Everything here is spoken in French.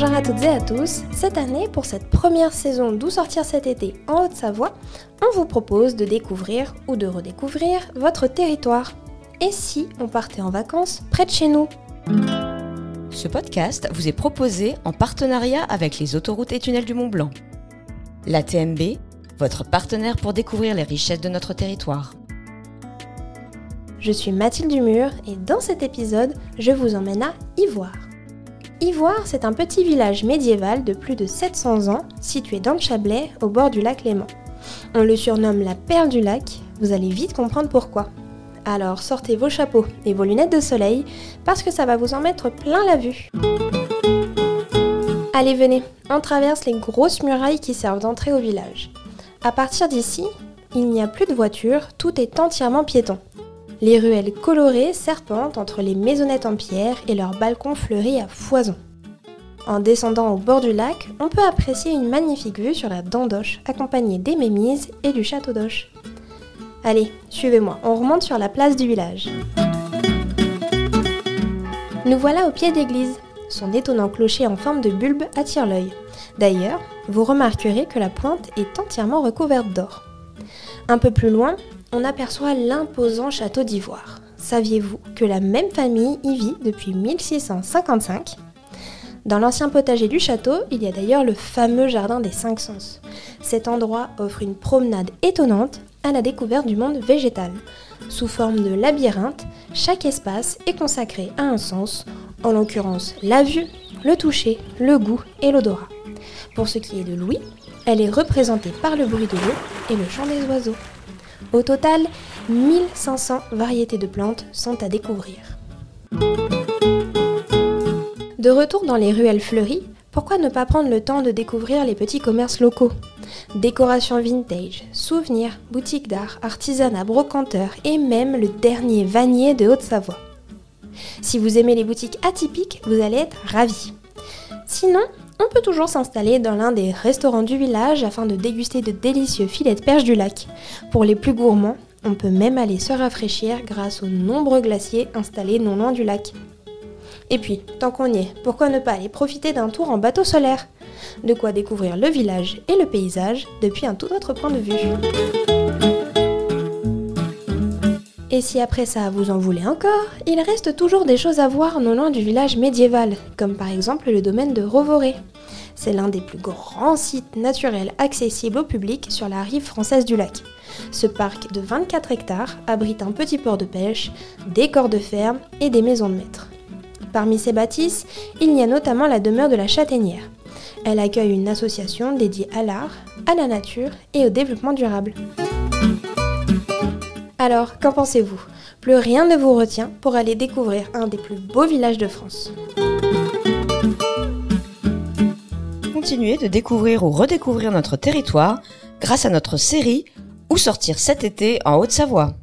Bonjour à toutes et à tous. Cette année, pour cette première saison d'Où sortir cet été en Haute-Savoie, on vous propose de découvrir ou de redécouvrir votre territoire. Et si on partait en vacances près de chez nous? Ce podcast vous est proposé en partenariat avec les autoroutes et tunnels du Mont Blanc. La TMB, votre partenaire pour découvrir les richesses de notre territoire. Je suis Mathilde Dumur et dans cet épisode, je vous emmène à Ivoire. Ivoire, c'est un petit village médiéval de plus de 700 ans situé dans le Chablais au bord du lac Léman. On le surnomme la perle du lac, vous allez vite comprendre pourquoi. Alors sortez vos chapeaux et vos lunettes de soleil parce que ça va vous en mettre plein la vue. Allez venez, on traverse les grosses murailles qui servent d'entrée au village. À partir d'ici, il n'y a plus de voitures, tout est entièrement piéton. Les ruelles colorées serpentent entre les maisonnettes en pierre et leurs balcons fleuris à foison. En descendant au bord du lac, on peut apprécier une magnifique vue sur la Dandoche, accompagnée des Mémises et du château d'Oche. Allez, suivez-moi, on remonte sur la place du village. Nous voilà au pied d'église. Son étonnant clocher en forme de bulbe attire l'œil. D'ailleurs, vous remarquerez que la pointe est entièrement recouverte d'or. Un peu plus loin, on aperçoit l'imposant château d'Ivoire. Saviez-vous que la même famille y vit depuis 1655 Dans l'ancien potager du château, il y a d'ailleurs le fameux jardin des cinq sens. Cet endroit offre une promenade étonnante à la découverte du monde végétal. Sous forme de labyrinthe, chaque espace est consacré à un sens, en l'occurrence la vue, le toucher, le goût et l'odorat. Pour ce qui est de l'ouïe, elle est représentée par le bruit de l'eau et le chant des oiseaux. Au total, 1500 variétés de plantes sont à découvrir. De retour dans les ruelles fleuries, pourquoi ne pas prendre le temps de découvrir les petits commerces locaux? Décoration vintage, souvenirs, boutiques d'art, artisanat, brocanteurs et même le dernier vanier de Haute-Savoie. Si vous aimez les boutiques atypiques, vous allez être ravis. Sinon, on peut toujours s'installer dans l'un des restaurants du village afin de déguster de délicieux filets de perche du lac. Pour les plus gourmands, on peut même aller se rafraîchir grâce aux nombreux glaciers installés non loin du lac. Et puis, tant qu'on y est, pourquoi ne pas aller profiter d'un tour en bateau solaire? De quoi découvrir le village et le paysage depuis un tout autre point de vue. Et si après ça vous en voulez encore, il reste toujours des choses à voir non loin du village médiéval, comme par exemple le domaine de Rovoré. C'est l'un des plus grands sites naturels accessibles au public sur la rive française du lac. Ce parc de 24 hectares abrite un petit port de pêche, des corps de ferme et des maisons de maître. Parmi ces bâtisses, il y a notamment la demeure de la Châtaignière. Elle accueille une association dédiée à l'art, à la nature et au développement durable. Alors, qu'en pensez-vous? Plus rien ne vous retient pour aller découvrir un des plus beaux villages de France. Continuez de découvrir ou redécouvrir notre territoire grâce à notre série Où sortir cet été en Haute-Savoie.